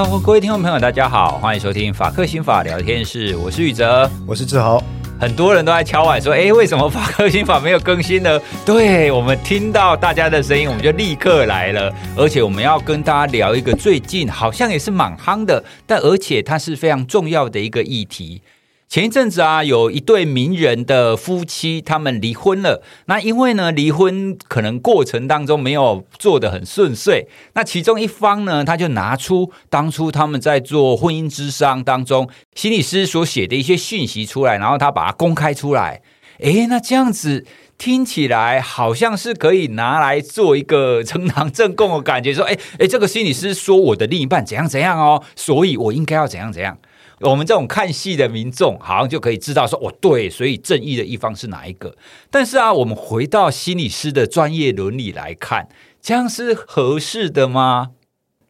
Hello，各位听众朋友，大家好，欢迎收听法克心法聊天室，我是宇哲，我是志豪。很多人都在敲碗说，哎，为什么法克心法没有更新呢？对，我们听到大家的声音，我们就立刻来了，而且我们要跟大家聊一个最近好像也是蛮夯的，但而且它是非常重要的一个议题。前一阵子啊，有一对名人的夫妻，他们离婚了。那因为呢，离婚可能过程当中没有做得很顺遂。那其中一方呢，他就拿出当初他们在做婚姻咨商当中，心理师所写的一些讯息出来，然后他把它公开出来。诶，那这样子听起来好像是可以拿来做一个呈堂证供的感觉，说，诶诶，这个心理师说我的另一半怎样怎样哦，所以我应该要怎样怎样。我们这种看戏的民众，好像就可以知道说，哦，对，所以正义的一方是哪一个？但是啊，我们回到心理师的专业伦理来看，这样是合适的吗？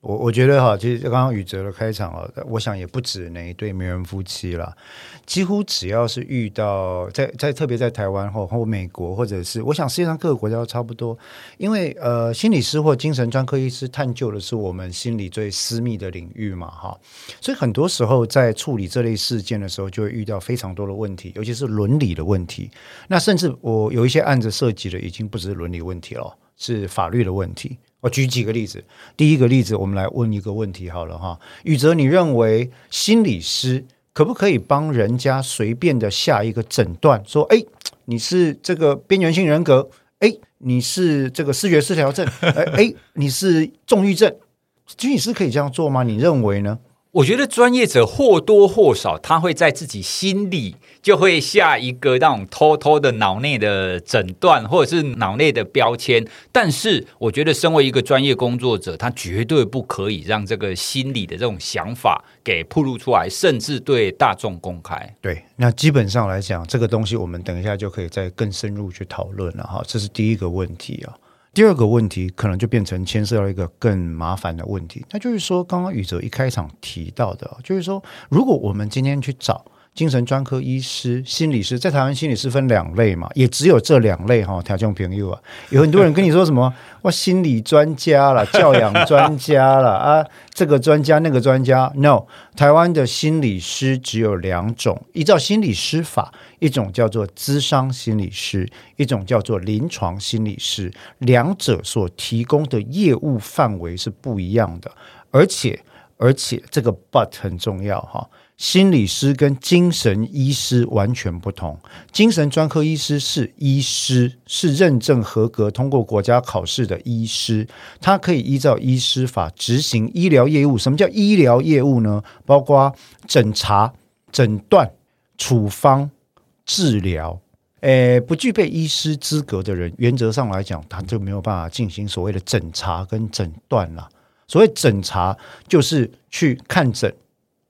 我我觉得哈，其实刚刚宇哲的开场啊，我想也不止那一对名人夫妻了。几乎只要是遇到在在特别在台湾或或美国，或者是我想世界上各个国家都差不多，因为呃，心理师或精神专科医师探究的是我们心理最私密的领域嘛，哈。所以很多时候在处理这类事件的时候，就会遇到非常多的问题，尤其是伦理的问题。那甚至我有一些案子涉及的已经不只是伦理问题了，是法律的问题。我举几个例子。第一个例子，我们来问一个问题好了哈，宇哲，你认为心理师可不可以帮人家随便的下一个诊断，说，哎，你是这个边缘性人格，哎，你是这个视觉失调症，哎，你是重郁症，心理师可以这样做吗？你认为呢？我觉得专业者或多或少，他会在自己心里就会下一个那种偷偷的脑内的诊断，或者是脑内的标签。但是，我觉得身为一个专业工作者，他绝对不可以让这个心理的这种想法给暴露出来，甚至对大众公开。对，那基本上来讲，这个东西我们等一下就可以再更深入去讨论了哈。这是第一个问题啊。第二个问题可能就变成牵涉到一个更麻烦的问题，那就是说，刚刚宇哲一开场提到的，就是说，如果我们今天去找精神专科医师、心理师，在台湾心理师分两类嘛，也只有这两类哈。条件朋友啊，有很多人跟你说什么，我心理专家了、教养专家了 啊，这个专家那个专家，no，台湾的心理师只有两种，依照心理师法，一种叫做咨商心理师，一种叫做临床心理师，两者所提供的业务范围是不一样的，而且而且这个 but 很重要哈。心理师跟精神医师完全不同。精神专科医师是医师，是认证合格、通过国家考试的医师，他可以依照医师法执行医疗业务。什么叫医疗业务呢？包括诊查、诊断、处方、治疗。诶，不具备医师资格的人，原则上来讲，他就没有办法进行所谓的诊查跟诊断了。所谓诊查，就是去看诊。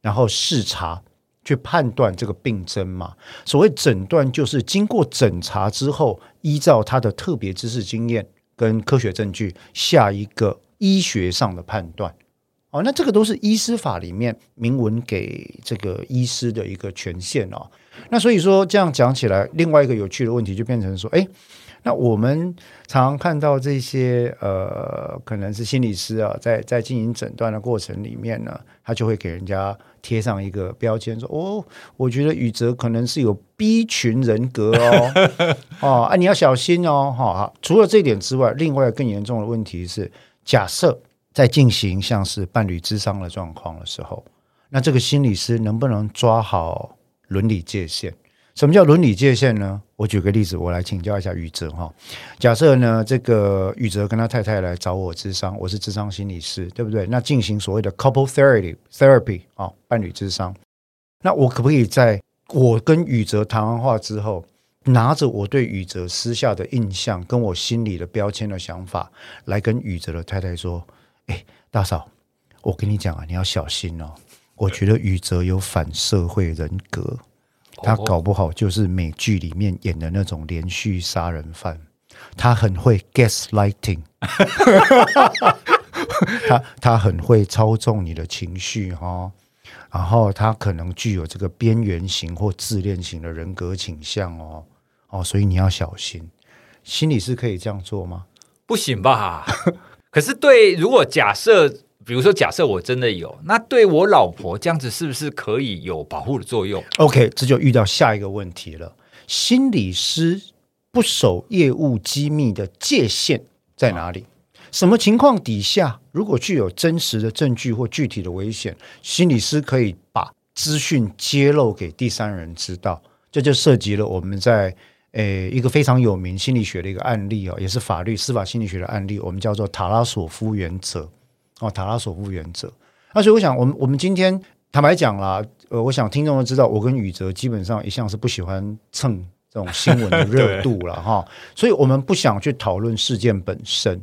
然后视察去判断这个病症嘛。所谓诊断，就是经过诊查之后，依照他的特别知识经验跟科学证据，下一个医学上的判断。哦，那这个都是医师法里面明文给这个医师的一个权限哦。那所以说这样讲起来，另外一个有趣的问题就变成说，哎。那我们常常看到这些呃，可能是心理师啊，在在进行诊断的过程里面呢，他就会给人家贴上一个标签，说哦，我觉得宇哲可能是有 B 群人格哦，哦啊，你要小心哦，哈、哦。除了这一点之外，另外更严重的问题是，假设在进行像是伴侣智商的状况的时候，那这个心理师能不能抓好伦理界限？什么叫伦理界限呢？我举个例子，我来请教一下宇哲哈。假设呢，这个宇哲跟他太太来找我咨商，我是咨商心理师，对不对？那进行所谓的 couple therapy therapy 啊，伴侣咨商。那我可不可以在我跟宇哲谈完话之后，拿着我对宇哲私下的印象，跟我心里的标签的想法，来跟宇哲的太太说：“哎，大嫂，我跟你讲啊，你要小心哦。我觉得宇哲有反社会人格。”他搞不好就是美剧里面演的那种连续杀人犯，他很会 gaslighting，他他很会操纵你的情绪哈，然后他可能具有这个边缘型或自恋型的人格倾向哦哦，所以你要小心。心理师可以这样做吗？不行吧？可是对，如果假设。比如说，假设我真的有，那对我老婆这样子是不是可以有保护的作用？OK，这就遇到下一个问题了。心理师不守业务机密的界限在哪里？什么情况底下，如果具有真实的证据或具体的危险，心理师可以把资讯揭露给第三人知道？这就涉及了我们在。诶，一个非常有名心理学的一个案例哦，也是法律司法心理学的案例，我们叫做塔拉索夫原则哦，塔拉索夫原则。那所以我想，我们我们今天坦白讲啦，呃，我想听众都知道，我跟宇哲基本上一向是不喜欢蹭这种新闻的热度了哈，所以我们不想去讨论事件本身。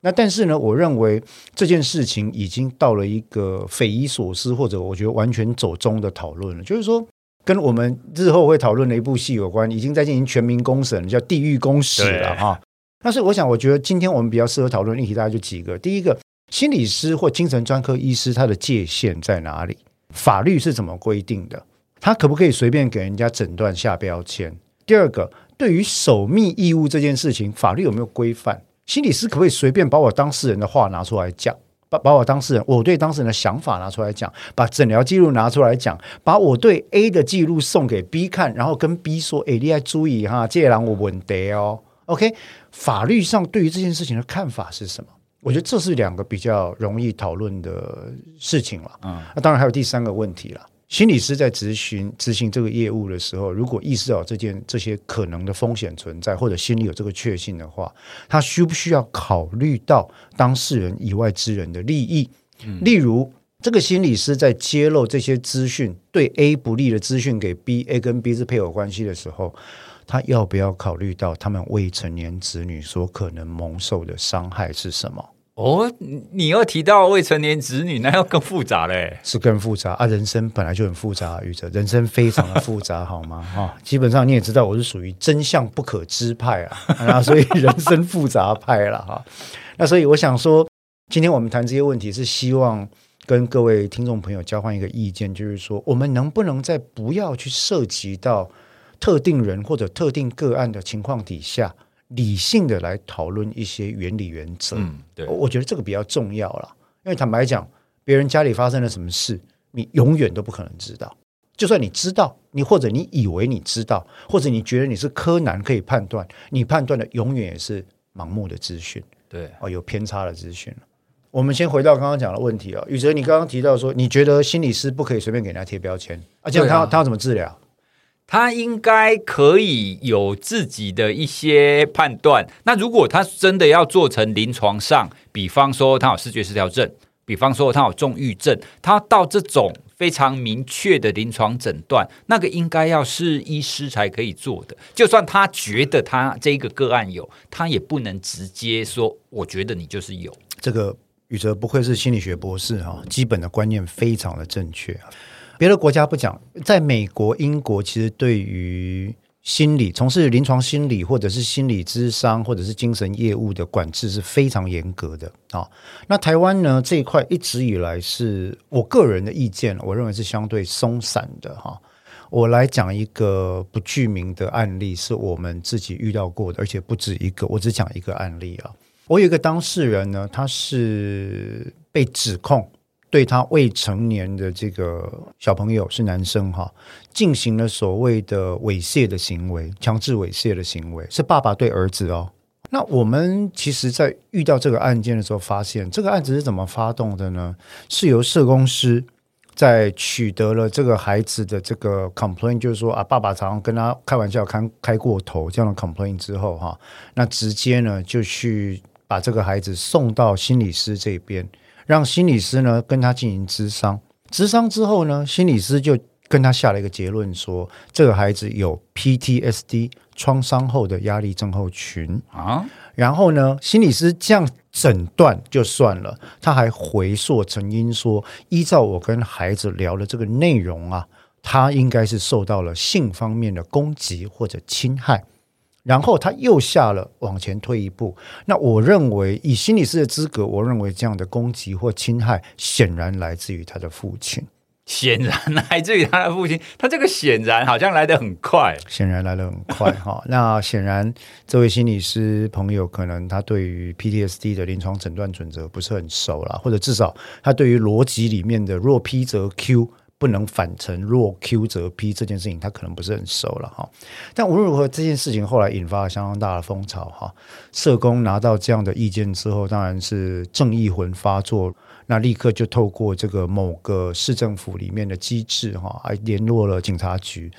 那但是呢，我认为这件事情已经到了一个匪夷所思，或者我觉得完全走中的讨论了，就是说。跟我们日后会讨论的一部戏有关，已经在进行全民公审，叫《地狱公使》了哈。但是我想，我觉得今天我们比较适合讨论的议题，大概就几个。第一个，心理师或精神专科医师他的界限在哪里？法律是怎么规定的？他可不可以随便给人家诊断下标签？第二个，对于守密义务这件事情，法律有没有规范？心理师可不可以随便把我当事人的话拿出来讲？把把我当事人，我对当事人的想法拿出来讲，把诊疗记录拿出来讲，把我对 A 的记录送给 B 看，然后跟 B 说：“哎，你要注意哈，这人我问得哦。” OK，法律上对于这件事情的看法是什么？我觉得这是两个比较容易讨论的事情了。嗯，那当然还有第三个问题了。心理师在执行执行这个业务的时候，如果意识到这件这些可能的风险存在，或者心里有这个确信的话，他需不需要考虑到当事人以外之人的利益？嗯、例如，这个心理师在揭露这些资讯对 A 不利的资讯给 B，A 跟 B 是配偶关系的时候，他要不要考虑到他们未成年子女所可能蒙受的伤害是什么？哦，你又提到未成年子女，那要更复杂嘞，是更复杂啊！人生本来就很复杂，宇哲，人生非常的复杂，好吗？哈、基本上你也知道，我是属于真相不可知派啊，啊，所以人生复杂派了哈。那所以我想说，今天我们谈这些问题，是希望跟各位听众朋友交换一个意见，就是说，我们能不能在不要去涉及到特定人或者特定个案的情况底下，理性的来讨论一些原理原则，嗯，对，我觉得这个比较重要了。因为坦白讲，别人家里发生了什么事，你永远都不可能知道。就算你知道，你或者你以为你知道，或者你觉得你是柯南可以判断，你判断的永远也是盲目的资讯，对，哦，有偏差的资讯。我们先回到刚刚讲的问题啊，宇哲，你刚刚提到说，你觉得心理师不可以随便给人家贴标签，而且他他要怎么治疗？他应该可以有自己的一些判断。那如果他真的要做成临床上，比方说他有视觉失调症，比方说他有重郁症，他到这种非常明确的临床诊断，那个应该要是医师才可以做的。就算他觉得他这一个个案有，他也不能直接说，我觉得你就是有。这个宇哲不愧是心理学博士哈，基本的观念非常的正确。别的国家不讲，在美国、英国，其实对于心理从事临床心理或者是心理咨商或者是精神业务的管制是非常严格的啊。那台湾呢，这一块一直以来是我个人的意见，我认为是相对松散的哈。我来讲一个不具名的案例，是我们自己遇到过的，而且不止一个。我只讲一个案例啊。我有一个当事人呢，他是被指控。对他未成年的这个小朋友是男生哈，进行了所谓的猥亵的行为，强制猥亵的行为，是爸爸对儿子哦。那我们其实，在遇到这个案件的时候，发现这个案子是怎么发动的呢？是由社工师在取得了这个孩子的这个 complaint，就是说啊，爸爸常常跟他开玩笑开开过头这样的 complaint 之后哈，那直接呢就去把这个孩子送到心理师这边。让心理师呢跟他进行咨商，咨商之后呢，心理师就跟他下了一个结论说，说这个孩子有 PTSD 创伤后的压力症候群啊。然后呢，心理师这样诊断就算了，他还回溯成因说，依照我跟孩子聊的这个内容啊，他应该是受到了性方面的攻击或者侵害。然后他又下了往前退一步，那我认为以心理师的资格，我认为这样的攻击或侵害显然来自于他的父亲。显然来自于他的父亲，他这个显然好像来得很快，显然来得很快哈。那显然，这位心理师朋友可能他对于 PTSD 的临床诊断准则不是很熟啦，或者至少他对于逻辑里面的若 P 则 Q 不能反成若 Q 则 P 这件事情，他可能不是很熟了哈。但无论如何，这件事情后来引发了相当大的风潮哈。社工拿到这样的意见之后，当然是正义魂发作。那立刻就透过这个某个市政府里面的机制哈，还联络了警察局，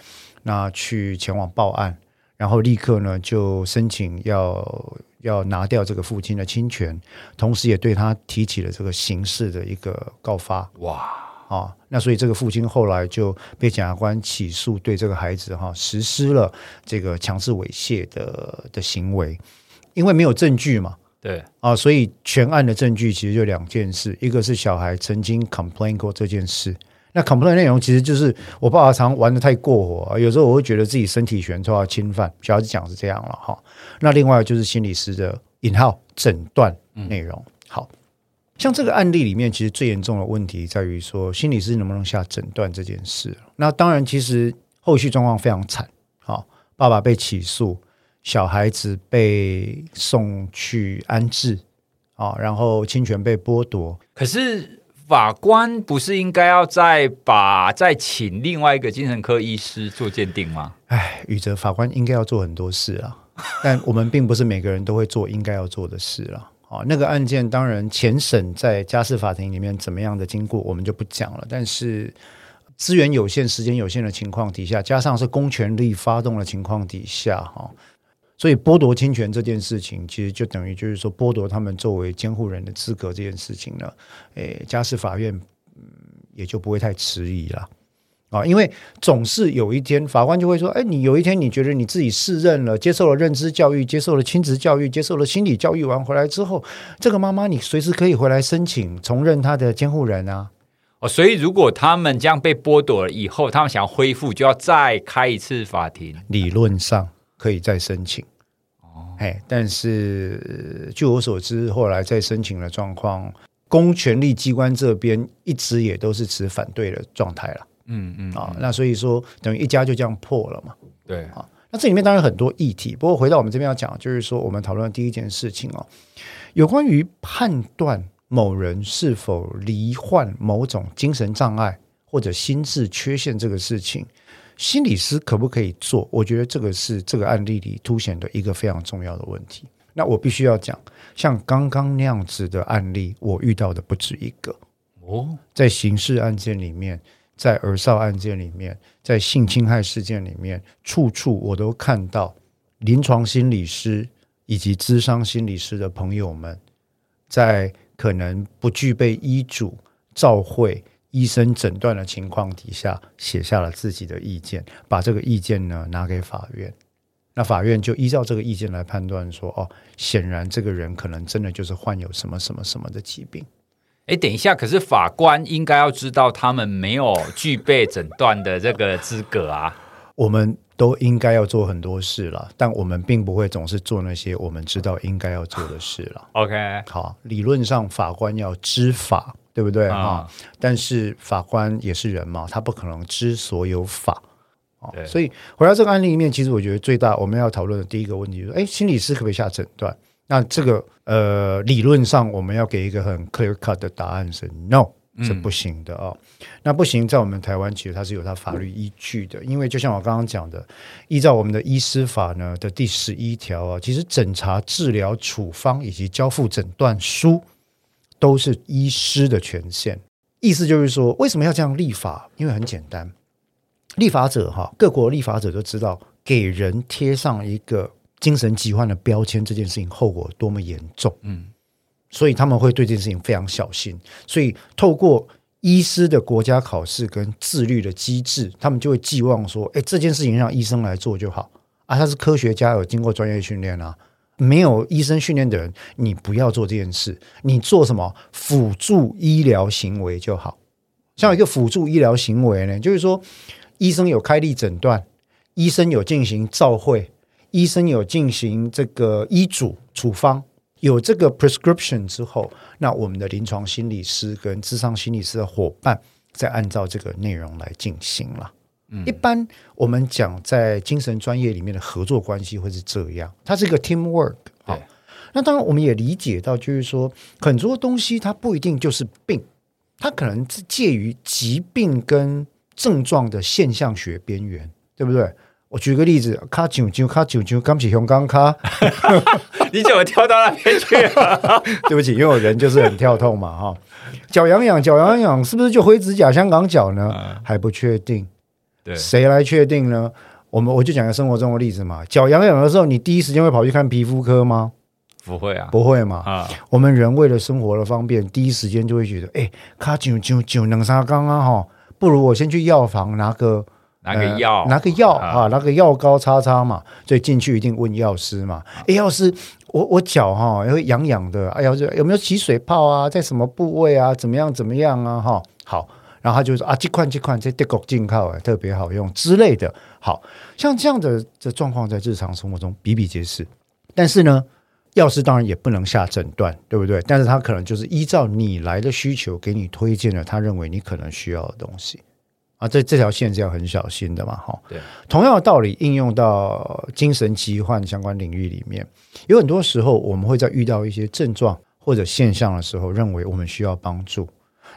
那去前往报案，然后立刻呢就申请要要拿掉这个父亲的侵权，同时也对他提起了这个刑事的一个告发。哇啊，那所以这个父亲后来就被检察官起诉，对这个孩子哈实施了这个强制猥亵的的行为，因为没有证据嘛。对。啊，所以全案的证据其实就两件事，一个是小孩曾经 complain 过这件事，那 complain 内容其实就是我爸爸常玩的太过火，有时候我会觉得自己身体权受到侵犯，小孩子讲是这样了哈。那另外就是心理师的引号诊断内容，嗯、好像这个案例里面，其实最严重的问题在于说心理师能不能下诊断这件事。那当然，其实后续状况非常惨，啊，爸爸被起诉。小孩子被送去安置啊，然后侵权被剥夺。可是法官不是应该要再把再请另外一个精神科医师做鉴定吗？哎，宇哲，法官应该要做很多事啊，但我们并不是每个人都会做应该要做的事了。啊，那个案件当然前审在家事法庭里面怎么样的经过，我们就不讲了。但是资源有限、时间有限的情况底下，加上是公权力发动的情况底下，哈。所以剥夺亲权这件事情，其实就等于就是说剥夺他们作为监护人的资格这件事情呢，诶，家事法院嗯也就不会太迟疑了啊，因为总是有一天法官就会说，哎，你有一天你觉得你自己适任了，接受了认知教育，接受了亲子教育，接受了心理教育完回来之后，这个妈妈你随时可以回来申请重任她的监护人啊。哦，所以如果他们这样被剥夺了以后，他们想要恢复，就要再开一次法庭，理论上。可以再申请，哦，哎，但是据我所知，后来再申请的状况，公权力机关这边一直也都是持反对的状态了，嗯嗯啊，那所以说等于一家就这样破了嘛，对啊，那这里面当然很多议题，不过回到我们这边要讲，就是说我们讨论的第一件事情哦，有关于判断某人是否罹患某种精神障碍或者心智缺陷这个事情。心理师可不可以做？我觉得这个是这个案例里凸显的一个非常重要的问题。那我必须要讲，像刚刚那样子的案例，我遇到的不止一个哦。在刑事案件里面，在儿少案件里面，在性侵害事件里面，处处我都看到临床心理师以及咨商心理师的朋友们，在可能不具备医嘱、照会。医生诊断的情况底下，写下了自己的意见，把这个意见呢拿给法院，那法院就依照这个意见来判断说，哦，显然这个人可能真的就是患有什么什么什么的疾病。诶，等一下，可是法官应该要知道他们没有具备诊断的这个资格啊。我们都应该要做很多事了，但我们并不会总是做那些我们知道应该要做的事了。OK，好，理论上法官要知法。对不对啊？但是法官也是人嘛，他不可能知所有法啊。所以回到这个案例里面，其实我觉得最大我们要讨论的第一个问题就是：哎，心理师可不可以下诊断？那这个呃，理论上我们要给一个很 clear cut 的答案是 no，是不行的啊。那不行，在我们台湾其实它是有它法律依据的，因为就像我刚刚讲的，依照我们的医师法呢的第十一条啊，其实诊查、治疗、处方以及交付诊断书。都是医师的权限，意思就是说，为什么要这样立法？因为很简单，立法者哈，各国立法者都知道，给人贴上一个精神疾患的标签，这件事情后果多么严重，嗯，所以他们会对这件事情非常小心。所以，透过医师的国家考试跟自律的机制，他们就会寄望说，哎，这件事情让医生来做就好啊，他是科学家，有经过专业训练啊。没有医生训练的人，你不要做这件事。你做什么辅助医疗行为就好。像一个辅助医疗行为呢，就是说，医生有开立诊断，医生有进行照会，医生有进行这个医嘱处方，有这个 prescription 之后，那我们的临床心理师跟智商心理师的伙伴再按照这个内容来进行了。嗯，一般我们讲在精神专业里面的合作关系会是这样，它是一个 team work。好，那当然我们也理解到，就是说很多东西它不一定就是病，它可能是介于疾病跟症状的现象学边缘，对不对？我举个例子，卡啾啾卡啾啾，刚起熊刚卡，你怎么跳到那边去了？对不起，因为我人就是很跳痛嘛，哈。脚痒痒，脚痒痒，是不是就灰指甲、香港脚呢？嗯、还不确定。对，谁来确定呢？我们我就讲个生活中的例子嘛。脚痒痒的时候，你第一时间会跑去看皮肤科吗？不会啊，不会嘛。啊，我们人为了生活的方便，第一时间就会觉得，哎，卡啾啾啾，能啥刚刚哈，不如我先去药房拿个。拿个药、呃，拿个药啊，拿个药膏擦擦嘛。所以进去一定问药师嘛。哎，药师，我我脚哈会痒痒的。哎呀，有没有起水泡啊？在什么部位啊？怎么样？怎么样啊？哈，好。然后他就说啊，这款这款这德国进口哎，特别好用之类的。好像这样的这状况在日常生活中比比皆是。但是呢，药师当然也不能下诊断，对不对？但是他可能就是依照你来的需求，给你推荐了他认为你可能需要的东西。啊，这这条线是要很小心的嘛，哈。对，同样的道理应用到精神疾患相关领域里面，有很多时候我们会在遇到一些症状或者现象的时候，认为我们需要帮助。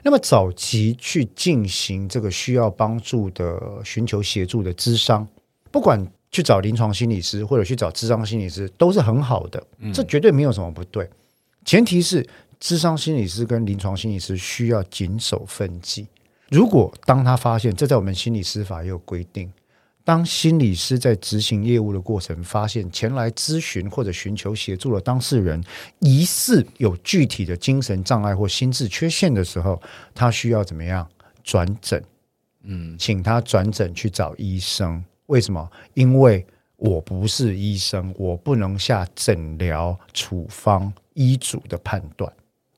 那么早期去进行这个需要帮助的寻求协助的咨商，不管去找临床心理师或者去找咨商心理师，都是很好的，这绝对没有什么不对。前提是咨商心理师跟临床心理师需要谨守分际。如果当他发现，这在我们心理司法也有规定，当心理师在执行业务的过程，发现前来咨询或者寻求协助的当事人疑似有具体的精神障碍或心智缺陷的时候，他需要怎么样转诊？嗯，请他转诊去找医生。为什么？因为我不是医生，我不能下诊疗、处方、医嘱的判断。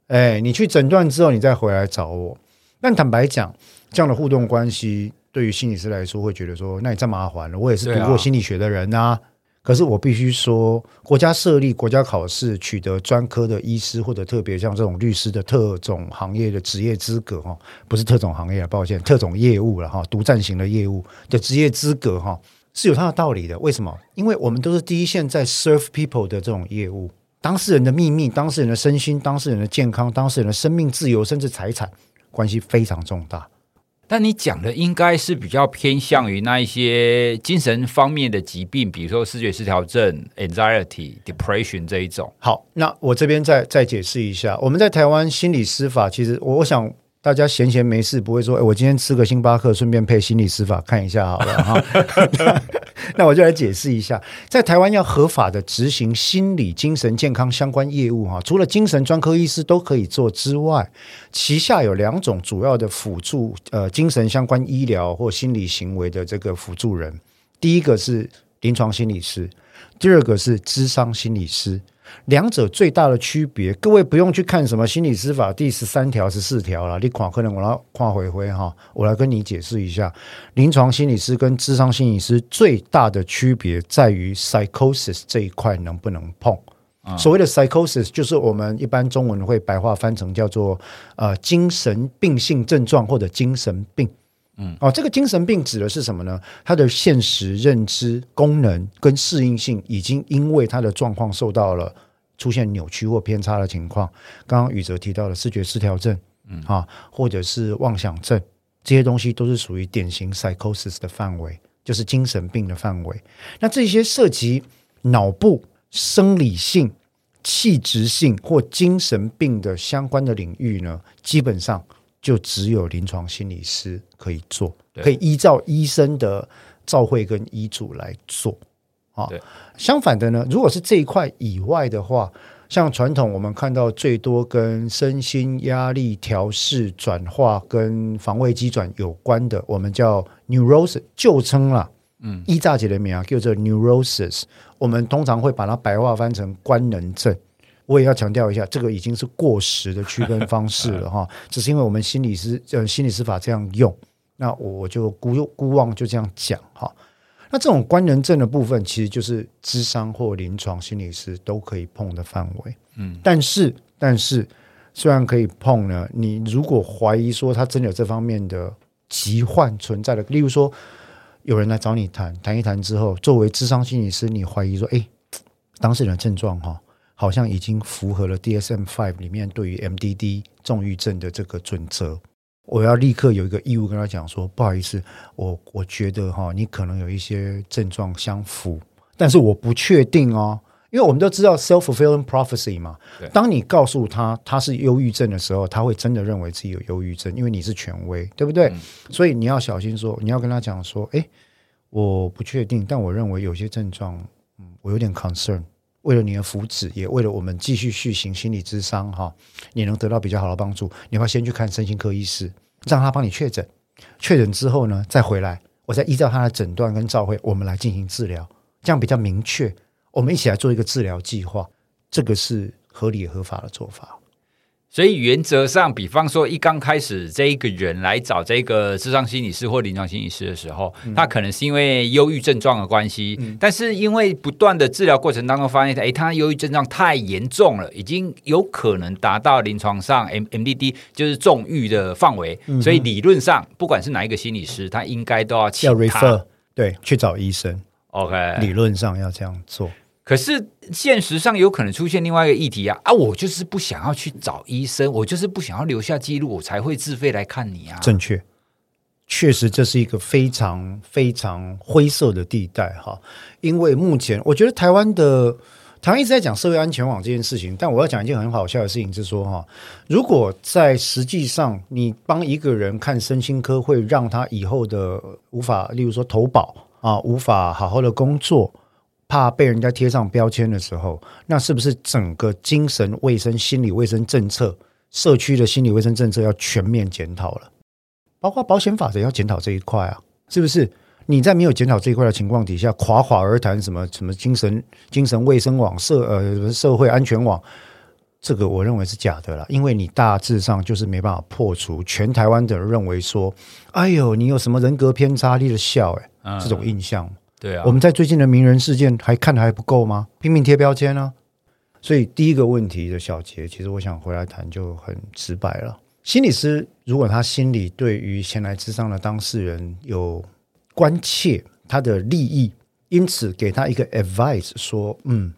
哎，你去诊断之后，你再回来找我。但坦白讲，这样的互动关系对于心理师来说，会觉得说，那你太麻烦了。我也是读过心理学的人啊，啊可是我必须说，国家设立国家考试，取得专科的医师或者特别像这种律师的特种行业的职业资格哈，不是特种行业啊，抱歉，特种业务了哈，独占型的业务的职业资格哈，是有它的道理的。为什么？因为我们都是第一线在 serve people 的这种业务，当事人的秘密、当事人的身心、当事人的健康、当事人的生命、自由，甚至财产。关系非常重大，但你讲的应该是比较偏向于那一些精神方面的疾病，比如说视觉失调症、anxiety、depression 这一种。好，那我这边再再解释一下，我们在台湾心理司法，其实我想。大家闲闲没事不会说，哎，我今天吃个星巴克，顺便配心理师法看一下好了哈。那，我就来解释一下，在台湾要合法的执行心理精神健康相关业务哈，除了精神专科医师都可以做之外，旗下有两种主要的辅助呃精神相关医疗或心理行为的这个辅助人，第一个是临床心理师，第二个是智商心理师。两者最大的区别，各位不用去看什么心理师法第十三条、十四条了。你跨可能我要跨回回哈，我来跟你解释一下，临床心理师跟智商心理师最大的区别在于 psychosis 这一块能不能碰。嗯、所谓的 psychosis 就是我们一般中文会白话翻成叫做呃精神病性症状或者精神病。嗯，哦，这个精神病指的是什么呢？他的现实认知功能跟适应性已经因为他的状况受到了出现扭曲或偏差的情况。刚刚宇哲提到的视觉失调症，嗯，啊，或者是妄想症，这些东西都是属于典型 psychosis 的范围，就是精神病的范围。那这些涉及脑部生理性、器质性或精神病的相关的领域呢，基本上。就只有临床心理师可以做，可以依照医生的照会跟医嘱来做啊。相反的呢，如果是这一块以外的话，像传统我们看到最多跟身心压力调试、转化跟防卫机转有关的，我们叫 neurosis，旧称啦，嗯，医诈姐的名啊，叫做 neurosis，我们通常会把它白话翻成官能症。我也要强调一下，这个已经是过时的区分方式了 哈。只是因为我们心理师呃心理师法这样用，那我就姑姑妄就这样讲哈。那这种官能症的部分，其实就是智商或临床心理师都可以碰的范围。嗯，但是但是虽然可以碰呢，你如果怀疑说他真的有这方面的疾患存在的，例如说有人来找你谈谈一谈之后，作为智商心理师，你怀疑说，哎，当事人的症状哈，好像已经符合了 DSM Five 里面对于 MDD 重郁症的这个准则，我要立刻有一个义务跟他讲说，不好意思，我我觉得哈，你可能有一些症状相符，但是我不确定哦。因为我们都知道 self-fulfilling prophecy 嘛，当你告诉他他是忧郁症的时候，他会真的认为自己有忧郁症，因为你是权威，对不对？嗯、所以你要小心说，你要跟他讲说，哎，我不确定，但我认为有些症状，嗯，我有点 concern。为了你的福祉，也为了我们继续续行心理咨商哈，你能得到比较好的帮助，你要，要先去看身心科医师，让他帮你确诊，确诊之后呢，再回来，我再依照他的诊断跟照会，我们来进行治疗，这样比较明确。我们一起来做一个治疗计划，这个是合理合法的做法。所以原则上，比方说一刚开始这一个人来找这个智商心理师或临床心理师的时候，嗯、他可能是因为忧郁症状的关系，嗯、但是因为不断的治疗过程当中发现，哎，他忧郁症状太严重了，已经有可能达到临床上 M MDD 就是重郁的范围，嗯、所以理论上不管是哪一个心理师，他应该都要请他。要 refer 对去找医生。OK，理论上要这样做。可是现实上有可能出现另外一个议题啊啊！我就是不想要去找医生，我就是不想要留下记录，我才会自费来看你啊。正确，确实这是一个非常非常灰色的地带哈。因为目前我觉得台湾的台湾一直在讲社会安全网这件事情，但我要讲一件很好笑的事情，是说哈，如果在实际上你帮一个人看身心科，会让他以后的无法，例如说投保啊，无法好好的工作。怕被人家贴上标签的时候，那是不是整个精神卫生、心理卫生政策、社区的心理卫生政策要全面检讨了？包括保险法则要检讨这一块啊，是不是？你在没有检讨这一块的情况底下，垮垮而谈什么什么精神精神卫生网、社呃社会安全网，这个我认为是假的啦，因为你大致上就是没办法破除全台湾的人认为说，哎呦，你有什么人格偏差，你的笑哎，嗯、这种印象。对啊，我们在最近的名人事件还看得还不够吗？拼命贴标签呢、啊？所以第一个问题的小结，其实我想回来谈就很直白了。心理师如果他心里对于前来咨商的当事人有关切他的利益，因此给他一个 advice 说，嗯，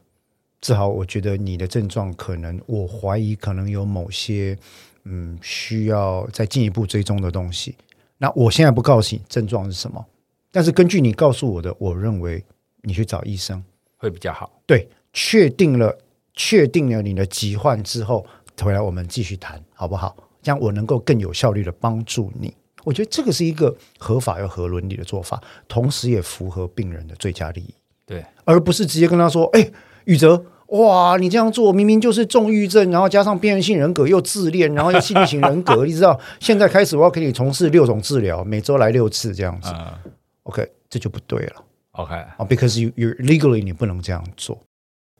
志豪，我觉得你的症状可能，我怀疑可能有某些，嗯，需要再进一步追踪的东西。那我现在不告诉你症状是什么。但是根据你告诉我的，我认为你去找医生会比较好。对，确定了，确定了你的疾患之后，回来我们继续谈，好不好？这样我能够更有效率的帮助你。我觉得这个是一个合法又合伦理的做法，同时也符合病人的最佳利益。对，而不是直接跟他说：“哎，宇哲，哇，你这样做明明就是重郁症，然后加上边缘性人格又自恋，然后又心理型人格，你知道？现在开始我要给你从事六种治疗，每周来六次这样子。嗯” OK，这就不对了。OK，啊，because you you legally 你不能这样做，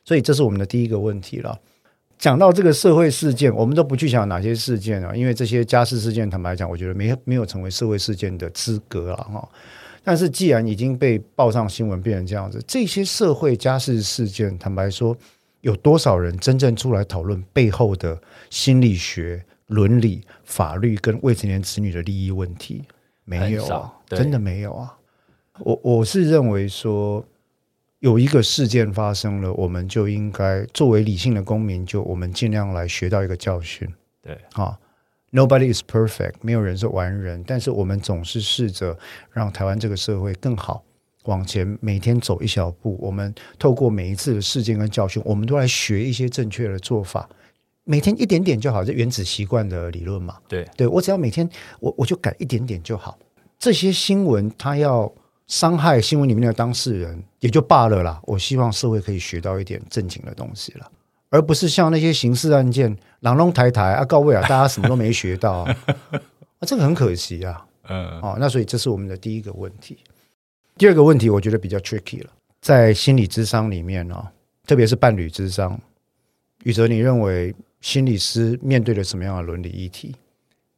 所以这是我们的第一个问题了。讲到这个社会事件，我们都不去想哪些事件啊，因为这些家事事件，坦白讲，我觉得没没有成为社会事件的资格了哈。但是既然已经被报上新闻，变成这样子，这些社会家事事件，坦白说，有多少人真正出来讨论背后的心理学、伦理、法律跟未成年子女的利益问题？没有啊，真的没有啊。我我是认为说，有一个事件发生了，我们就应该作为理性的公民，就我们尽量来学到一个教训。对啊，Nobody is perfect，没有人是完人，但是我们总是试着让台湾这个社会更好，往前每天走一小步。我们透过每一次的事件跟教训，我们都来学一些正确的做法，每天一点点就好。这原子习惯的理论嘛，对，对我只要每天我我就改一点点就好。这些新闻它要。伤害新闻里面的当事人也就罢了啦。我希望社会可以学到一点正经的东西了，而不是像那些刑事案件，朗龙台台啊，告慰啊，大家什么都没学到啊，啊，这个很可惜啊。嗯，哦，那所以这是我们的第一个问题。第二个问题，我觉得比较 tricky 了，在心理智商里面呢，特别是伴侣智商，宇哲，你认为心理师面对了什么样的伦理议题？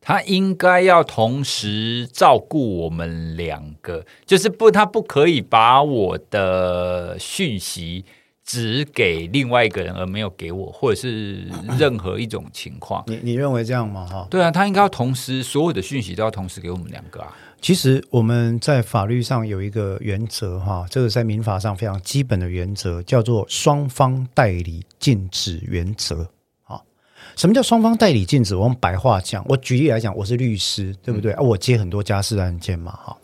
他应该要同时照顾我们两个，就是不，他不可以把我的讯息只给另外一个人而没有给我，或者是任何一种情况。你你认为这样吗？哈，对啊，他应该要同时所有的讯息都要同时给我们两个啊。其实我们在法律上有一个原则哈，这个在民法上非常基本的原则，叫做双方代理禁止原则。好，什么叫双方代理禁止？我用白话讲，我举例来讲，我是律师，对不对？啊，我接很多家事案件嘛，哈，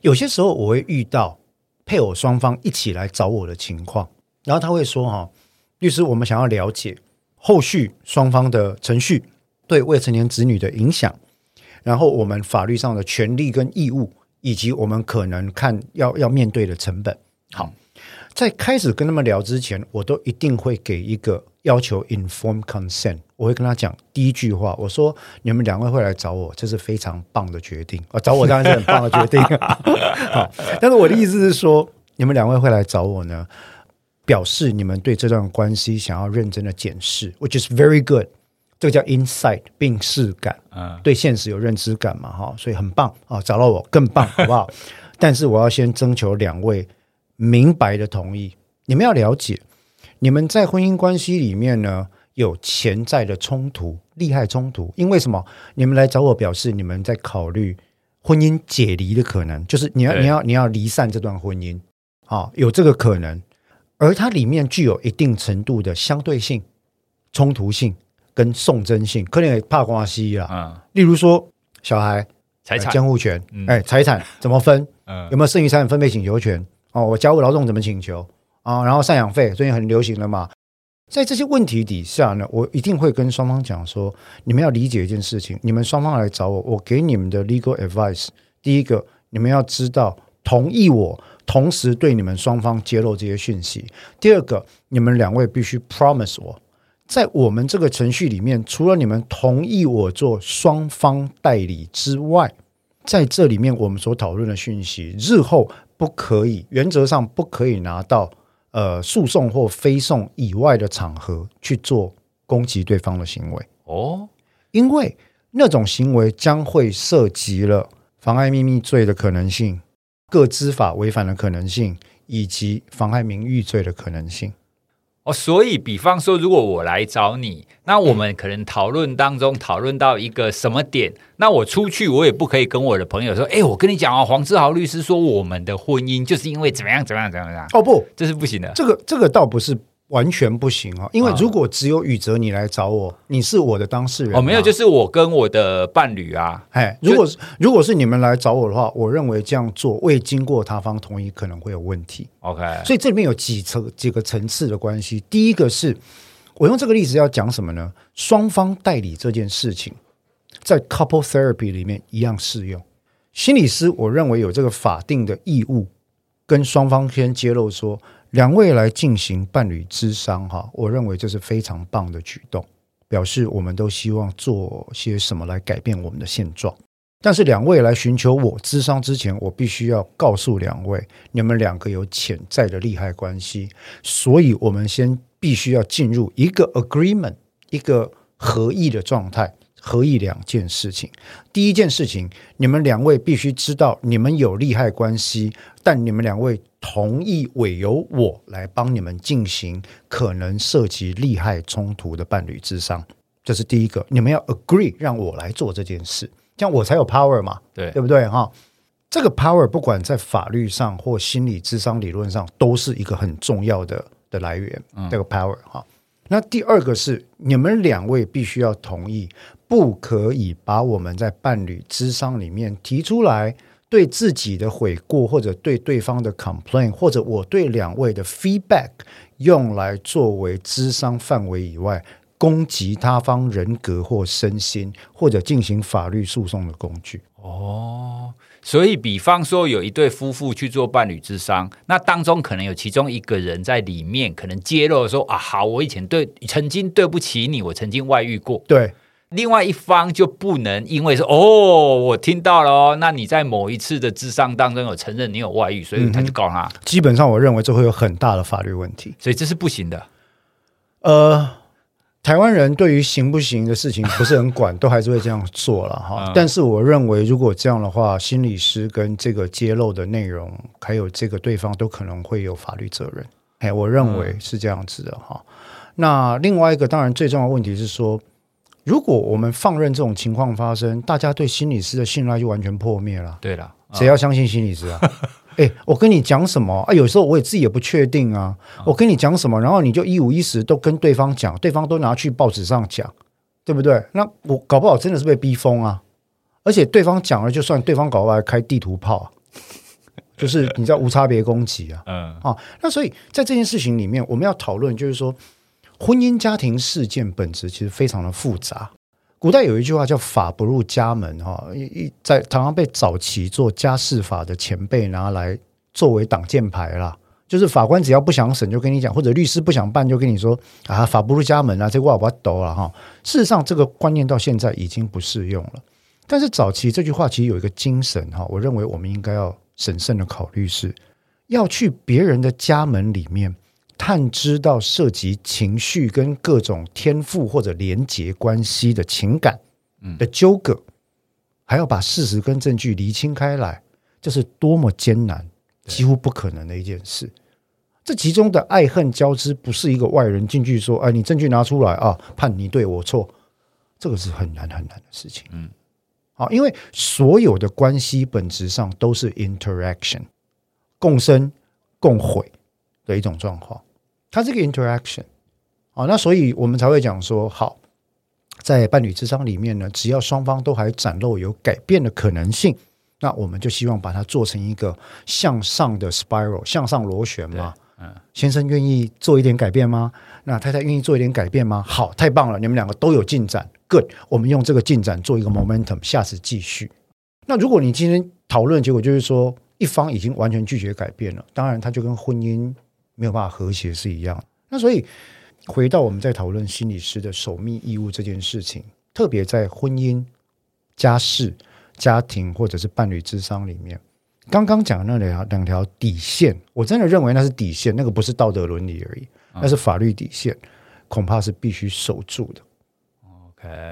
有些时候我会遇到配偶双方一起来找我的情况。然后他会说：“哈，律师，我们想要了解后续双方的程序对未成年子女的影响，然后我们法律上的权利跟义务，以及我们可能看要要面对的成本。”好，在开始跟他们聊之前，我都一定会给一个要求 informed consent。我会跟他讲第一句话，我说：“你们两位会来找我，这是非常棒的决定。啊，找我当然是很棒的决定。好，但是我的意思是说，你们两位会来找我呢？”表示你们对这段关系想要认真的检视，which is very good。这个叫 insight，病识感，嗯，对现实有认知感嘛，哈，所以很棒啊，找到我更棒，好不好？但是我要先征求两位明白的同意。你们要了解，你们在婚姻关系里面呢，有潜在的冲突、利害冲突。因为什么？你们来找我，表示你们在考虑婚姻解离的可能，就是你要、你要、你要离散这段婚姻啊，有这个可能。而它里面具有一定程度的相对性、冲突性跟送真性，可能也怕关系啦。嗯，例如说小孩财产监护权，哎、嗯，财产怎么分？嗯，有没有剩余财产分配请求权？哦，我家务劳动怎么请求？啊，然后赡养费最近很流行了嘛。在这些问题底下呢，我一定会跟双方讲说，你们要理解一件事情，你们双方来找我，我给你们的 legal advice，第一个，你们要知道同意我。同时对你们双方揭露这些讯息。第二个，你们两位必须 promise 我，在我们这个程序里面，除了你们同意我做双方代理之外，在这里面我们所讨论的讯息，日后不可以，原则上不可以拿到呃诉讼或非讼以外的场合去做攻击对方的行为哦，因为那种行为将会涉及了妨碍秘密罪的可能性。各知法违反的可能性，以及妨害名誉罪的可能性。哦，所以比方说，如果我来找你，那我们可能讨论当中讨论到一个什么点，那我出去我也不可以跟我的朋友说，哎，我跟你讲哦，黄志豪律师说我们的婚姻就是因为怎么样怎么样怎么样。哦，不，这是不行的。这个这个倒不是。完全不行啊！因为如果只有宇哲你来找我，你是我的当事人哦，没有，就是我跟我的伴侣啊。哎，如果如果是你们来找我的话，我认为这样做未经过他方同意可能会有问题。OK，所以这里面有几层几个层次的关系。第一个是我用这个例子要讲什么呢？双方代理这件事情在 couple therapy 里面一样适用。心理师我认为有这个法定的义务跟双方先揭露说。两位来进行伴侣咨商，哈，我认为这是非常棒的举动，表示我们都希望做些什么来改变我们的现状。但是两位来寻求我咨商之前，我必须要告诉两位，你们两个有潜在的利害关系，所以我们先必须要进入一个 agreement，一个合意的状态。合意两件事情，第一件事情，你们两位必须知道你们有利害关系，但你们两位同意委由我来帮你们进行可能涉及利害冲突的伴侣之商，这是第一个。你们要 agree 让我来做这件事，这样我才有 power 嘛，对对不对哈？这个 power 不管在法律上或心理智商理论上，都是一个很重要的的来源。嗯、这个 power 哈。那第二个是你们两位必须要同意。不可以把我们在伴侣智商里面提出来对自己的悔过，或者对对方的 complaint，或者我对两位的 feedback 用来作为智商范围以外攻击他方人格或身心，或者进行法律诉讼的工具。哦，所以比方说有一对夫妇去做伴侣智商，那当中可能有其中一个人在里面可能揭露说啊，好，我以前对曾经对不起你，我曾经外遇过，对。另外一方就不能因为说哦，我听到了哦，那你在某一次的智商当中有承认你有外遇，所以他就告他。基本上，我认为这会有很大的法律问题，所以这是不行的。呃，台湾人对于行不行的事情不是很管，都还是会这样做了哈。但是，我认为如果这样的话，心理师跟这个揭露的内容，还有这个对方都可能会有法律责任。哎，我认为是这样子的哈。嗯、那另外一个，当然最重要的问题是说，如果我们放任这种情况发生，大家对心理师的信赖就完全破灭了。对了，谁要相信心理师啊？哎，我跟你讲什么啊？有时候我也自己也不确定啊。我跟你讲什么，然后你就一五一十都跟对方讲，对方都拿去报纸上讲，对不对？那我搞不好真的是被逼疯啊！而且对方讲了就算，对方搞不好还开地图炮啊，就是你知道无差别攻击啊。嗯啊，那所以在这件事情里面，我们要讨论就是说，婚姻家庭事件本质其实非常的复杂。古代有一句话叫“法不入家门”哈，一在常常被早期做家事法的前辈拿来作为挡箭牌啦。就是法官只要不想审，就跟你讲；或者律师不想办，就跟你说啊，“法不入家门”啊，这话我不要抖了哈。事实上，这个观念到现在已经不适用了。但是早期这句话其实有一个精神哈，我认为我们应该要审慎的考虑，是要去别人的家门里面。探知到涉及情绪跟各种天赋或者连结关系的情感的纠葛，还要把事实跟证据厘清开来，这是多么艰难、几乎不可能的一件事。这其中的爱恨交织，不是一个外人进去说：“哎，你证据拿出来啊，判你对我错。”这个是很难很难的事情。嗯，好，因为所有的关系本质上都是 interaction，共生共毁的一种状况。它是个 interaction，啊，那所以我们才会讲说，好，在伴侣之商里面呢，只要双方都还展露有改变的可能性，那我们就希望把它做成一个向上的 spiral，向上螺旋嘛。嗯，先生愿意做一点改变吗？那太太愿意做一点改变吗？好，太棒了，你们两个都有进展，good，我们用这个进展做一个 momentum，下次继续。那如果你今天讨论结果就是说，一方已经完全拒绝改变了，当然他就跟婚姻。没有办法和谐是一样。那所以回到我们在讨论心理师的守密义务这件事情，特别在婚姻、家事、家庭或者是伴侣咨商里面，刚刚讲的那两条两条底线，我真的认为那是底线，那个不是道德伦理而已，那是法律底线，恐怕是必须守住的。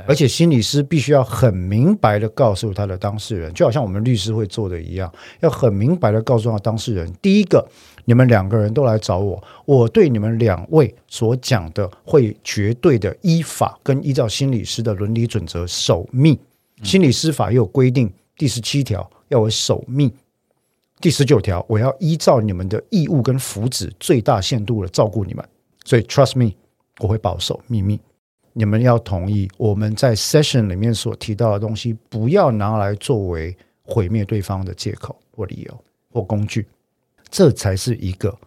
而且心理师必须要很明白的告诉他的当事人，就好像我们律师会做的一样，要很明白的告诉他当事人：第一个，你们两个人都来找我，我对你们两位所讲的会绝对的依法跟依照心理师的伦理准则守密。心理师法也有规定，第十七条要我守密，第十九条我要依照你们的义务跟福祉，最大限度的照顾你们。所以，trust me，我会保守秘密。你们要同意我们在 session 里面所提到的东西，不要拿来作为毁灭对方的借口或理由或工具，这才是一个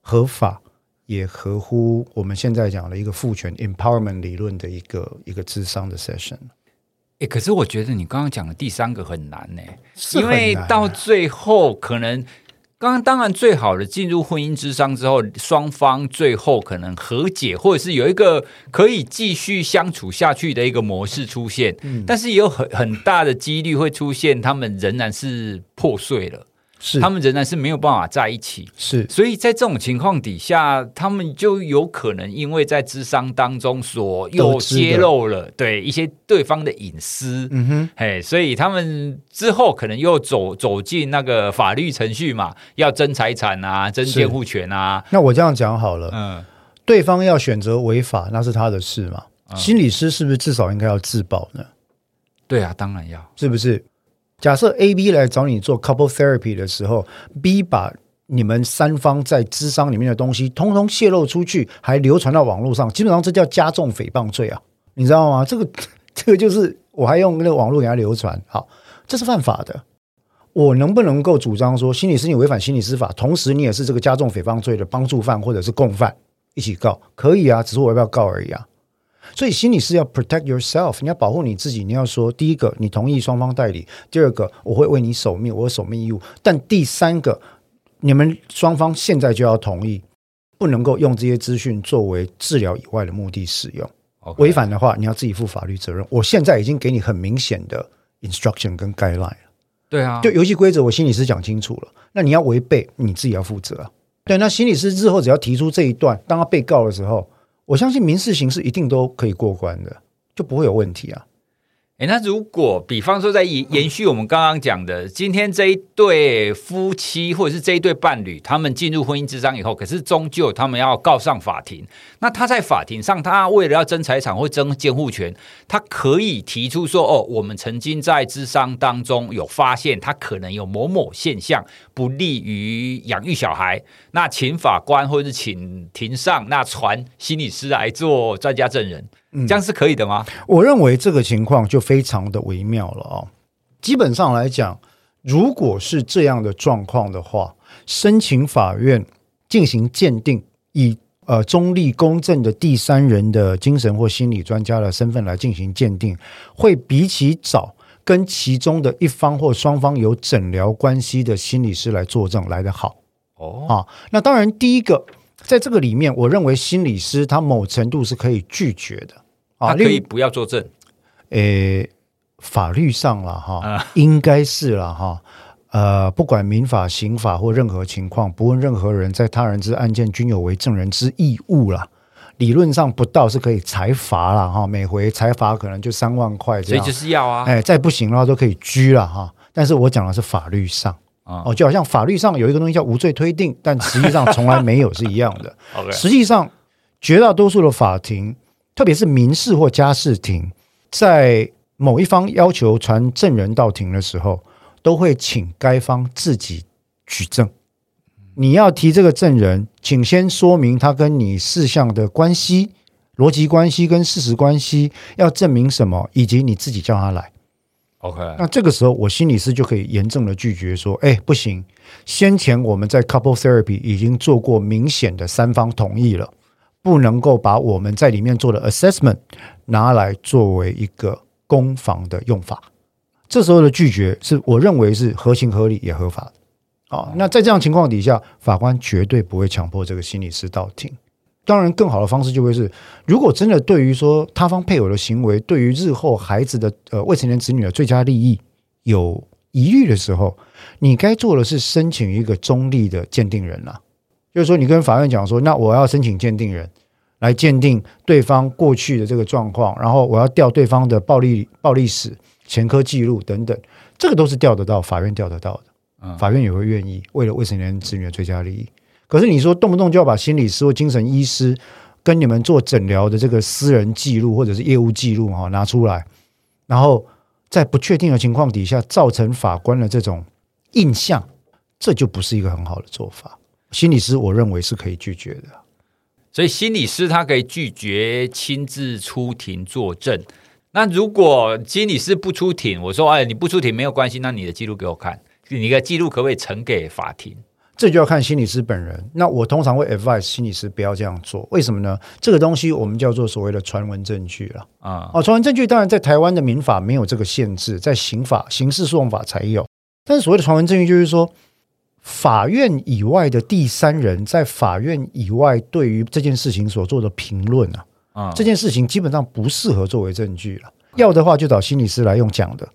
合法也合乎我们现在讲的一个父权 empowerment 理论的一个一个智商的 session。诶，可是我觉得你刚刚讲的第三个很难呢，因为到最后可能。刚刚当然最好的进入婚姻之商之后，双方最后可能和解，或者是有一个可以继续相处下去的一个模式出现，嗯，但是也有很很大的几率会出现，他们仍然是破碎了。是，他们仍然是没有办法在一起。是，所以在这种情况底下，他们就有可能因为在智商当中所又揭露了对一些对方的隐私。嗯哼，嘿，所以他们之后可能又走走进那个法律程序嘛，要争财产啊，争监护权啊。那我这样讲好了，嗯，对方要选择违法，那是他的事嘛。嗯，心理师是不是至少应该要自保呢？对啊，当然要，是不是？假设 A、B 来找你做 couple therapy 的时候，B 把你们三方在咨商里面的东西通通泄露出去，还流传到网络上，基本上这叫加重诽谤罪啊，你知道吗？这个这个就是我还用那个网络给他流传，好，这是犯法的。我能不能够主张说，心理师你违反心理师法，同时你也是这个加重诽谤罪的帮助犯或者是共犯，一起告可以啊，只是我要不要告而已啊。所以心理师要 protect yourself，你要保护你自己。你要说，第一个，你同意双方代理；第二个，我会为你守密，我有守密义务。但第三个，你们双方现在就要同意，不能够用这些资讯作为治疗以外的目的使用。违.反的话，你要自己负法律责任。我现在已经给你很明显的 instruction 跟 guideline 了。对啊，就游戏规则，我心理师讲清楚了。那你要违背，你自己要负责。对，那心理师日后只要提出这一段，当他被告的时候。我相信民事、刑事一定都可以过关的，就不会有问题啊。哎，那如果比方说在延延续我们刚刚讲的，今天这一对夫妻或者是这一对伴侣，他们进入婚姻之章以后，可是终究他们要告上法庭。那他在法庭上，他为了要争财产或争监护权，他可以提出说：“哦，我们曾经在智商当中有发现，他可能有某某现象不利于养育小孩。”那请法官或者是请庭上那传心理师来做专家证人。嗯，这样是可以的吗？我认为这个情况就非常的微妙了哦。基本上来讲，如果是这样的状况的话，申请法院进行鉴定，以呃中立公正的第三人的精神或心理专家的身份来进行鉴定，会比起找跟其中的一方或双方有诊疗关系的心理师来作证来得好。哦，啊，那当然第一个。在这个里面，我认为心理师他某程度是可以拒绝的啊，他可以不要作证。诶，法律上了哈，啊、应该是了哈。呃，不管民法、刑法或任何情况，不问任何人在他人之案件均有为证人之义务了。理论上不到是可以裁罚了哈，每回裁罚可能就三万块，所以就是要啊。哎，再不行的话都可以拘了哈。但是我讲的是法律上。哦，就好像法律上有一个东西叫无罪推定，但实际上从来没有是一样的。实际上，绝大多数的法庭，特别是民事或家事庭，在某一方要求传证人到庭的时候，都会请该方自己举证。你要提这个证人，请先说明他跟你事项的关系、逻辑关系跟事实关系，要证明什么，以及你自己叫他来。OK，那这个时候我心理师就可以严正的拒绝说：“哎，不行，先前我们在 couple therapy 已经做过明显的三方同意了，不能够把我们在里面做的 assessment 拿来作为一个攻防的用法。”这时候的拒绝是我认为是合情合理也合法的。啊，那在这样情况底下，法官绝对不会强迫这个心理师到庭。当然，更好的方式就会是，如果真的对于说他方配偶的行为，对于日后孩子的呃未成年子女的最佳利益有疑虑的时候，你该做的是申请一个中立的鉴定人啊，就是说，你跟法院讲说，那我要申请鉴定人来鉴定对方过去的这个状况，然后我要调对方的暴力暴力史、前科记录等等，这个都是调得到，法院调得到的，法院也会愿意为了未成年子女的最佳利益。可是你说动不动就要把心理师或精神医师跟你们做诊疗的这个私人记录或者是业务记录哈拿出来，然后在不确定的情况底下造成法官的这种印象，这就不是一个很好的做法。心理师我认为是可以拒绝的，所以心理师他可以拒绝亲自出庭作证。那如果心理师不出庭，我说哎你不出庭没有关系，那你的记录给我看，你的记录可不可以呈给法庭？这就要看心理师本人。那我通常会 advise 心理师不要这样做。为什么呢？这个东西我们叫做所谓的传闻证据了啊。哦，传闻证据当然在台湾的民法没有这个限制，在刑法、刑事诉讼法才有。但是所谓的传闻证据，就是说法院以外的第三人在法院以外对于这件事情所做的评论啊，啊，这件事情基本上不适合作为证据了。要的话就找心理师来用讲的。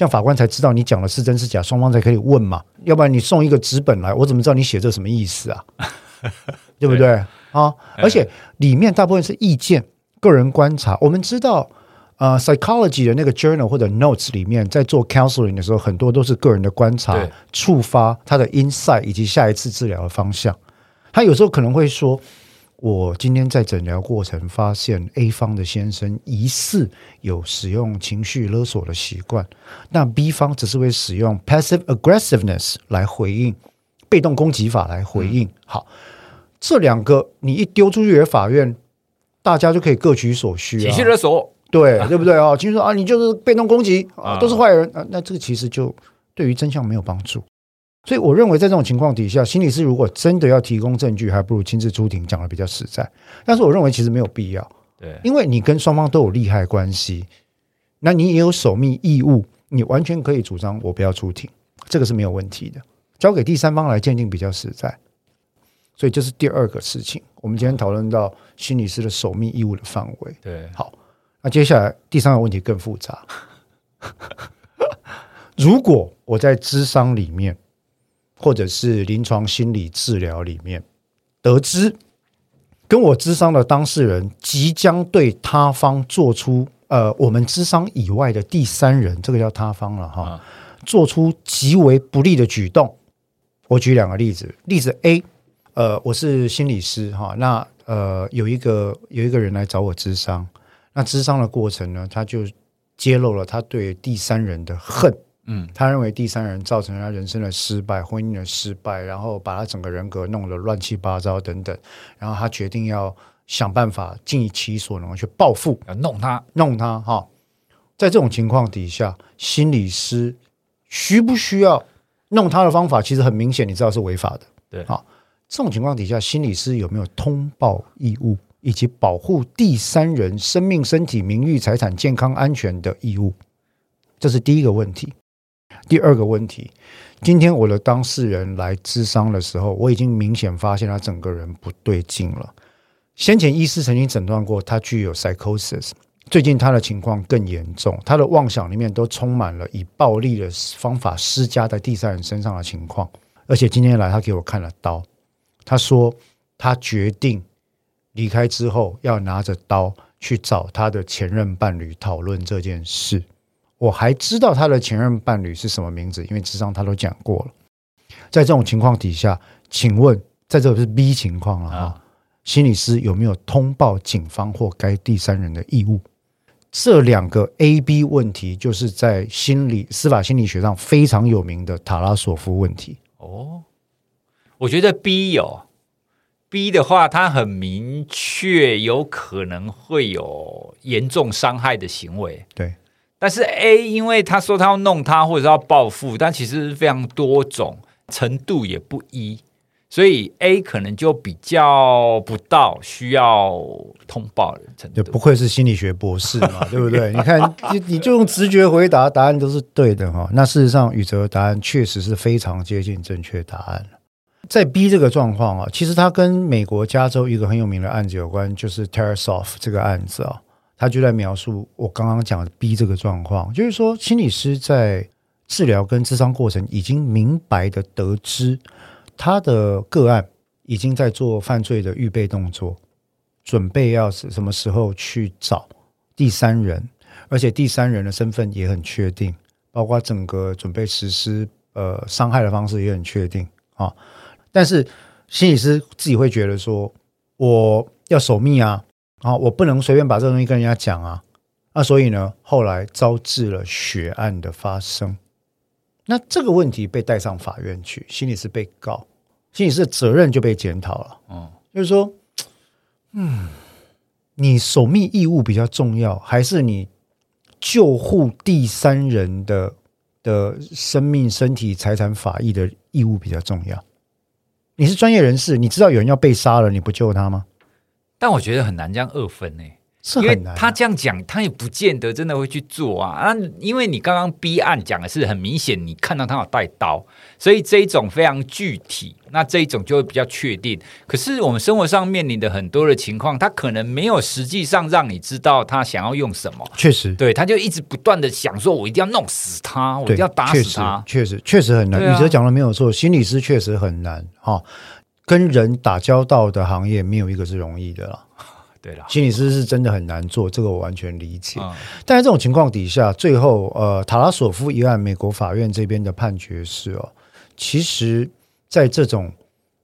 这样法官才知道你讲的是真是假，双方才可以问嘛。要不然你送一个纸本来，我怎么知道你写这什么意思啊？对不对，对啊？而且里面大部分是意见、个人观察。我们知道，呃，psychology 的那个 journal 或者 notes 里面，在做 counseling 的时候，很多都是个人的观察，触发他的 insight 以及下一次治疗的方向。他有时候可能会说。我今天在诊疗过程发现，A 方的先生疑似有使用情绪勒索的习惯，那 B 方只是会使用 passive aggressiveness 来回应，被动攻击法来回应。好，这两个你一丢出去给法院，大家就可以各取所需啊。情绪勒索，对对不对啊？情绪说啊，你就是被动攻击啊，都是坏人啊，那这个其实就对于真相没有帮助。所以我认为，在这种情况底下，心理师如果真的要提供证据，还不如亲自出庭讲的比较实在。但是我认为其实没有必要，对，因为你跟双方都有利害关系，那你也有守密义务，你完全可以主张我不要出庭，这个是没有问题的，交给第三方来鉴定比较实在。所以这是第二个事情，我们今天讨论到心理师的守密义务的范围。对，好，那接下来第三个问题更复杂，如果我在智商里面。或者是临床心理治疗里面得知，跟我咨商的当事人即将对他方做出呃，我们咨商以外的第三人，这个叫他方了哈，啊、做出极为不利的举动。我举两个例子，例子 A，呃，我是心理师哈，那呃有一个有一个人来找我咨商，那咨商的过程呢，他就揭露了他对第三人的恨。嗯，他认为第三人造成了他人生的失败、婚姻的失败，然后把他整个人格弄得乱七八糟等等，然后他决定要想办法尽其所能去报复，要弄他，弄他哈。在这种情况底下，心理师需不需要弄他的方法？其实很明显，你知道是违法的。对，好，这种情况底下，心理师有没有通报义务，以及保护第三人生命、身体、名誉、财产、健康、安全的义务？这是第一个问题。第二个问题，今天我的当事人来咨商的时候，我已经明显发现他整个人不对劲了。先前医师曾经诊断过他具有 psychosis，最近他的情况更严重，他的妄想里面都充满了以暴力的方法施加在第三人身上的情况。而且今天来，他给我看了刀，他说他决定离开之后要拿着刀去找他的前任伴侣讨论这件事。我还知道他的前任伴侣是什么名字，因为咨商他都讲过了。在这种情况底下，请问，在这个是 B 情况了啊？心理师有没有通报警方或该第三人的义务？这两个 A、B 问题，就是在心理司法心理学上非常有名的塔拉索夫问题。哦，我觉得 B 有 B 的话，他很明确，有可能会有严重伤害的行为。对。但是 A，因为他说他要弄他，或者是要报复，但其实是非常多种，程度也不一，所以 A 可能就比较不到需要通报的程度。不愧是心理学博士嘛，对不对？你看，你你就用直觉回答，答案都是对的哈。那事实上，宇哲的答案确实是非常接近正确答案。在 B 这个状况啊，其实它跟美国加州一个很有名的案子有关，就是 Tarasoff 这个案子啊。他就在描述我刚刚讲的 B 这个状况，就是说，心理师在治疗跟咨商过程已经明白的得知，他的个案已经在做犯罪的预备动作，准备要是什么时候去找第三人，而且第三人的身份也很确定，包括整个准备实施呃伤害的方式也很确定啊。但是心理师自己会觉得说，我要守密啊。啊，我不能随便把这个东西跟人家讲啊，那所以呢，后来招致了血案的发生。那这个问题被带上法院去，心理师被告，心理师的责任就被检讨了。嗯，就是说，嗯，你守密义务比较重要，还是你救护第三人的的生命、身体、财产、法益的义务比较重要？你是专业人士，你知道有人要被杀了，你不救他吗？但我觉得很难这样二分呢，是很难。他这样讲，他也不见得真的会去做啊啊！因为你刚刚 B 案讲的是很明显，你看到他有带刀，所以这一种非常具体，那这一种就会比较确定。可是我们生活上面临的很多的情况，他可能没有实际上让你知道他想要用什么。确实，对，他就一直不断的想说，我一定要弄死他，我一定要打死他。确实，确实很难。宇哲讲的没有错，心理师确实很难哈。跟人打交道的行业没有一个是容易的了，对了，心理师是真的很难做，这个我完全理解。嗯、但在这种情况底下，最后呃，塔拉索夫一案，美国法院这边的判决是哦，其实，在这种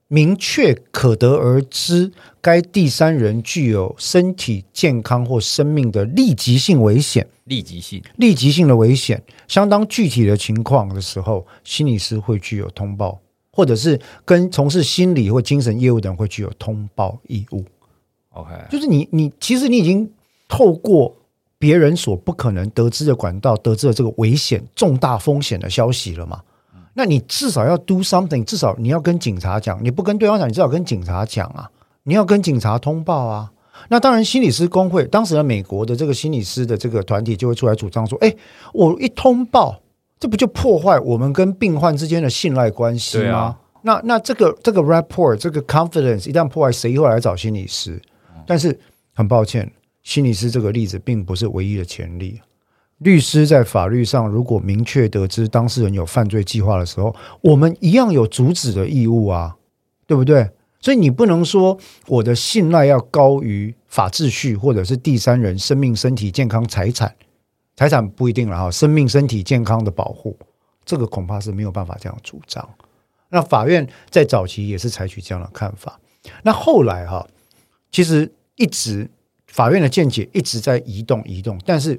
明确可得而知，该第三人具有身体健康或生命的立即性危险，立即性、立即性的危险，相当具体的情况的时候，心理师会具有通报。或者是跟从事心理或精神业务的人会具有通报义务。OK，就是你你其实你已经透过别人所不可能得知的管道得知了这个危险重大风险的消息了嘛？那你至少要 do something，至少你要跟警察讲，你不跟对方讲，你至少跟警察讲啊，你要跟警察通报啊。那当然，心理师工会当时的美国的这个心理师的这个团体就会出来主张说：“哎，我一通报。”这不就破坏我们跟病患之间的信赖关系吗？啊、那那这个这个 rapport 这个 confidence 一旦破坏，谁会来找心理师？嗯、但是很抱歉，心理师这个例子并不是唯一的前例。律师在法律上如果明确得知当事人有犯罪计划的时候，我们一样有阻止的义务啊，对不对？所以你不能说我的信赖要高于法秩序，或者是第三人生命、身体健康、财产。财产不一定了哈，生命、身体健康的保护，这个恐怕是没有办法这样主张。那法院在早期也是采取这样的看法。那后来哈，其实一直法院的见解一直在移动移动，但是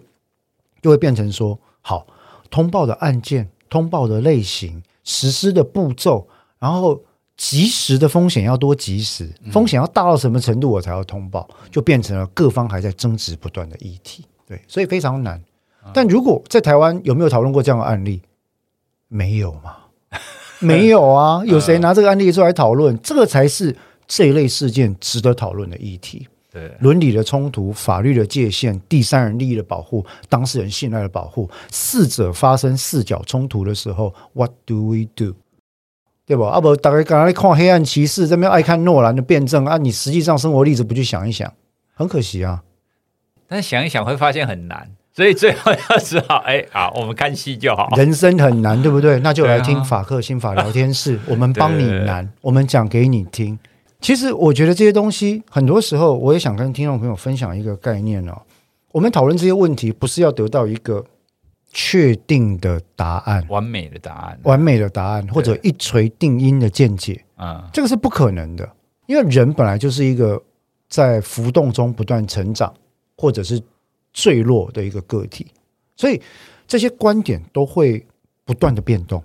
就会变成说，好，通报的案件、通报的类型、实施的步骤，然后。及时的风险要多及时，风险要大到什么程度我才要通报，就变成了各方还在争执不断的议题。对，所以非常难。但如果在台湾有没有讨论过这样的案例？没有嘛？没有啊？有谁拿这个案例出来讨论？这个才是这一类事件值得讨论的议题。对，伦理的冲突、法律的界限、第三人利益的保护、当事人信赖的保护，四者发生四角冲突的时候，What do we do？对吧？啊不，大家刚才看《黑暗骑士》这边爱看诺兰的辩证啊，你实际上生活例子不去想一想，很可惜啊。但是想一想会发现很难，所以最后要只好哎，好，我们看戏就好。人生很难，对不对？那就来听法客心法聊天室，我们帮你难，我们讲给你听。其实我觉得这些东西，很多时候我也想跟听众朋友分享一个概念哦。我们讨论这些问题，不是要得到一个。确定的答案，完美的答案，完美的答案，或者一锤定音的见解，啊，这个是不可能的，因为人本来就是一个在浮动中不断成长，或者是坠落的一个个体，所以这些观点都会不断的变动。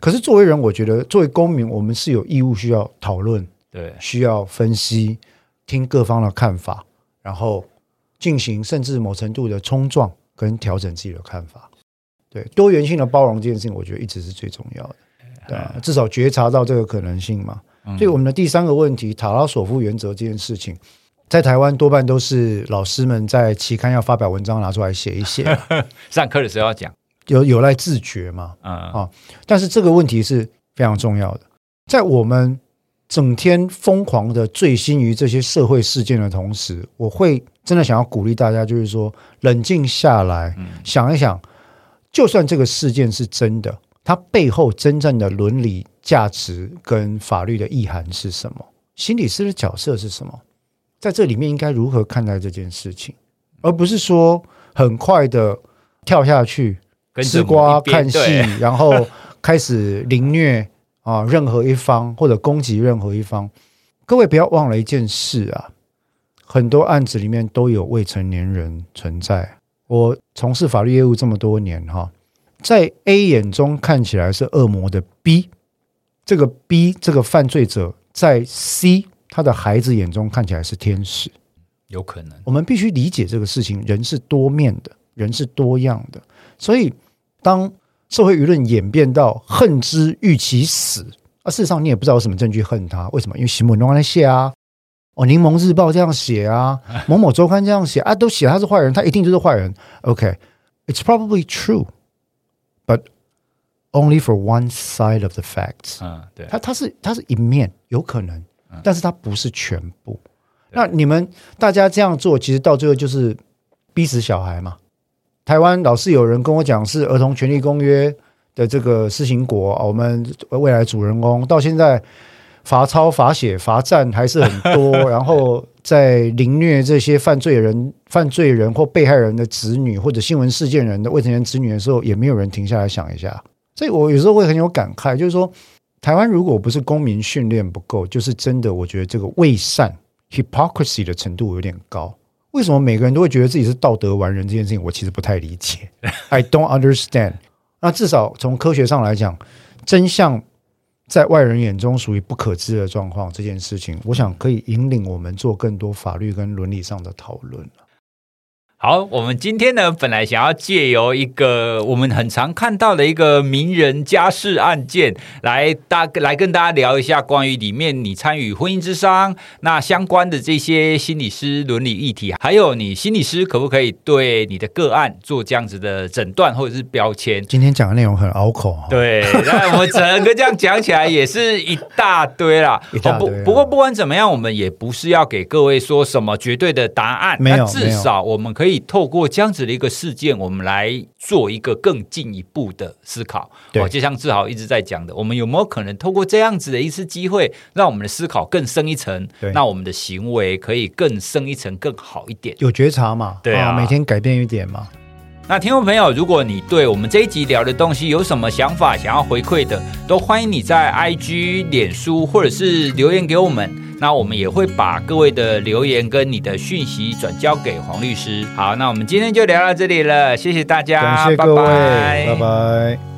可是作为人，我觉得作为公民，我们是有义务需要讨论，对，需要分析，听各方的看法，然后进行甚至某程度的冲撞跟调整自己的看法。对多元性的包容这件事情，我觉得一直是最重要的，对啊，至少觉察到这个可能性嘛。所以我们的第三个问题，塔拉索夫原则这件事情，在台湾多半都是老师们在期刊要发表文章拿出来写一写，上课的时候要讲，有有赖自觉嘛，啊，但是这个问题是非常重要的，在我们整天疯狂的醉心于这些社会事件的同时，我会真的想要鼓励大家，就是说冷静下来，想一想。就算这个事件是真的，它背后真正的伦理价值跟法律的意涵是什么？心理师的角色是什么？在这里面应该如何看待这件事情，而不是说很快的跳下去吃瓜看戏，然后开始凌虐啊任何一方或者攻击任何一方。各位不要忘了一件事啊，很多案子里面都有未成年人存在。我从事法律业务这么多年，哈，在 A 眼中看起来是恶魔的 B，这个 B 这个犯罪者在 C 他的孩子眼中看起来是天使，有可能。我们必须理解这个事情，人是多面的，人是多样的。所以，当社会舆论演变到恨之欲其死，啊，事实上你也不知道有什么证据恨他，为什么？因为新闻都在写啊。哦，《柠檬日报》这样写啊，某某周刊这样写啊，都写他是坏人，他一定就是坏人。OK，it's probably true，but only for one side of the facts。嗯，对，他他是他是一面，有可能，但是它不是全部。那你们大家这样做，其实到最后就是逼死小孩嘛。台湾老是有人跟我讲，是《儿童权利公约》的这个施行国，我们未来主人公到现在。罚抄、罚写、罚站还是很多，然后在凌虐这些犯罪人、犯罪人或被害人的子女，或者新闻事件人的未成年子女的时候，也没有人停下来想一下。所以我有时候会很有感慨，就是说，台湾如果不是公民训练不够，就是真的，我觉得这个伪善 （hypocrisy） 的程度有点高。为什么每个人都会觉得自己是道德完人？这件事情我其实不太理解，I don't understand。那至少从科学上来讲，真相。在外人眼中属于不可知的状况，这件事情，我想可以引领我们做更多法律跟伦理上的讨论。好，我们今天呢，本来想要借由一个我们很常看到的一个名人家事案件，来大来跟大家聊一下关于里面你参与婚姻之商那相关的这些心理师伦理议题，还有你心理师可不可以对你的个案做这样子的诊断或者是标签？今天讲的内容很拗口，对，那我们整个这样讲起来也是一大堆啦。不不过不管怎么样，我们也不是要给各位说什么绝对的答案，没有，那至少我们可以。以透过这样子的一个事件，我们来做一个更进一步的思考。对，就像志豪一直在讲的，我们有没有可能透过这样子的一次机会，让我们的思考更深一层？对，那我们的行为可以更深一层，更好一点。有觉察嘛？对啊，啊，每天改变一点嘛。那听众朋友，如果你对我们这一集聊的东西有什么想法，想要回馈的，都欢迎你在 IG、脸书或者是留言给我们。那我们也会把各位的留言跟你的讯息转交给黄律师。好，那我们今天就聊到这里了，谢谢大家，感谢各位，拜拜。拜拜。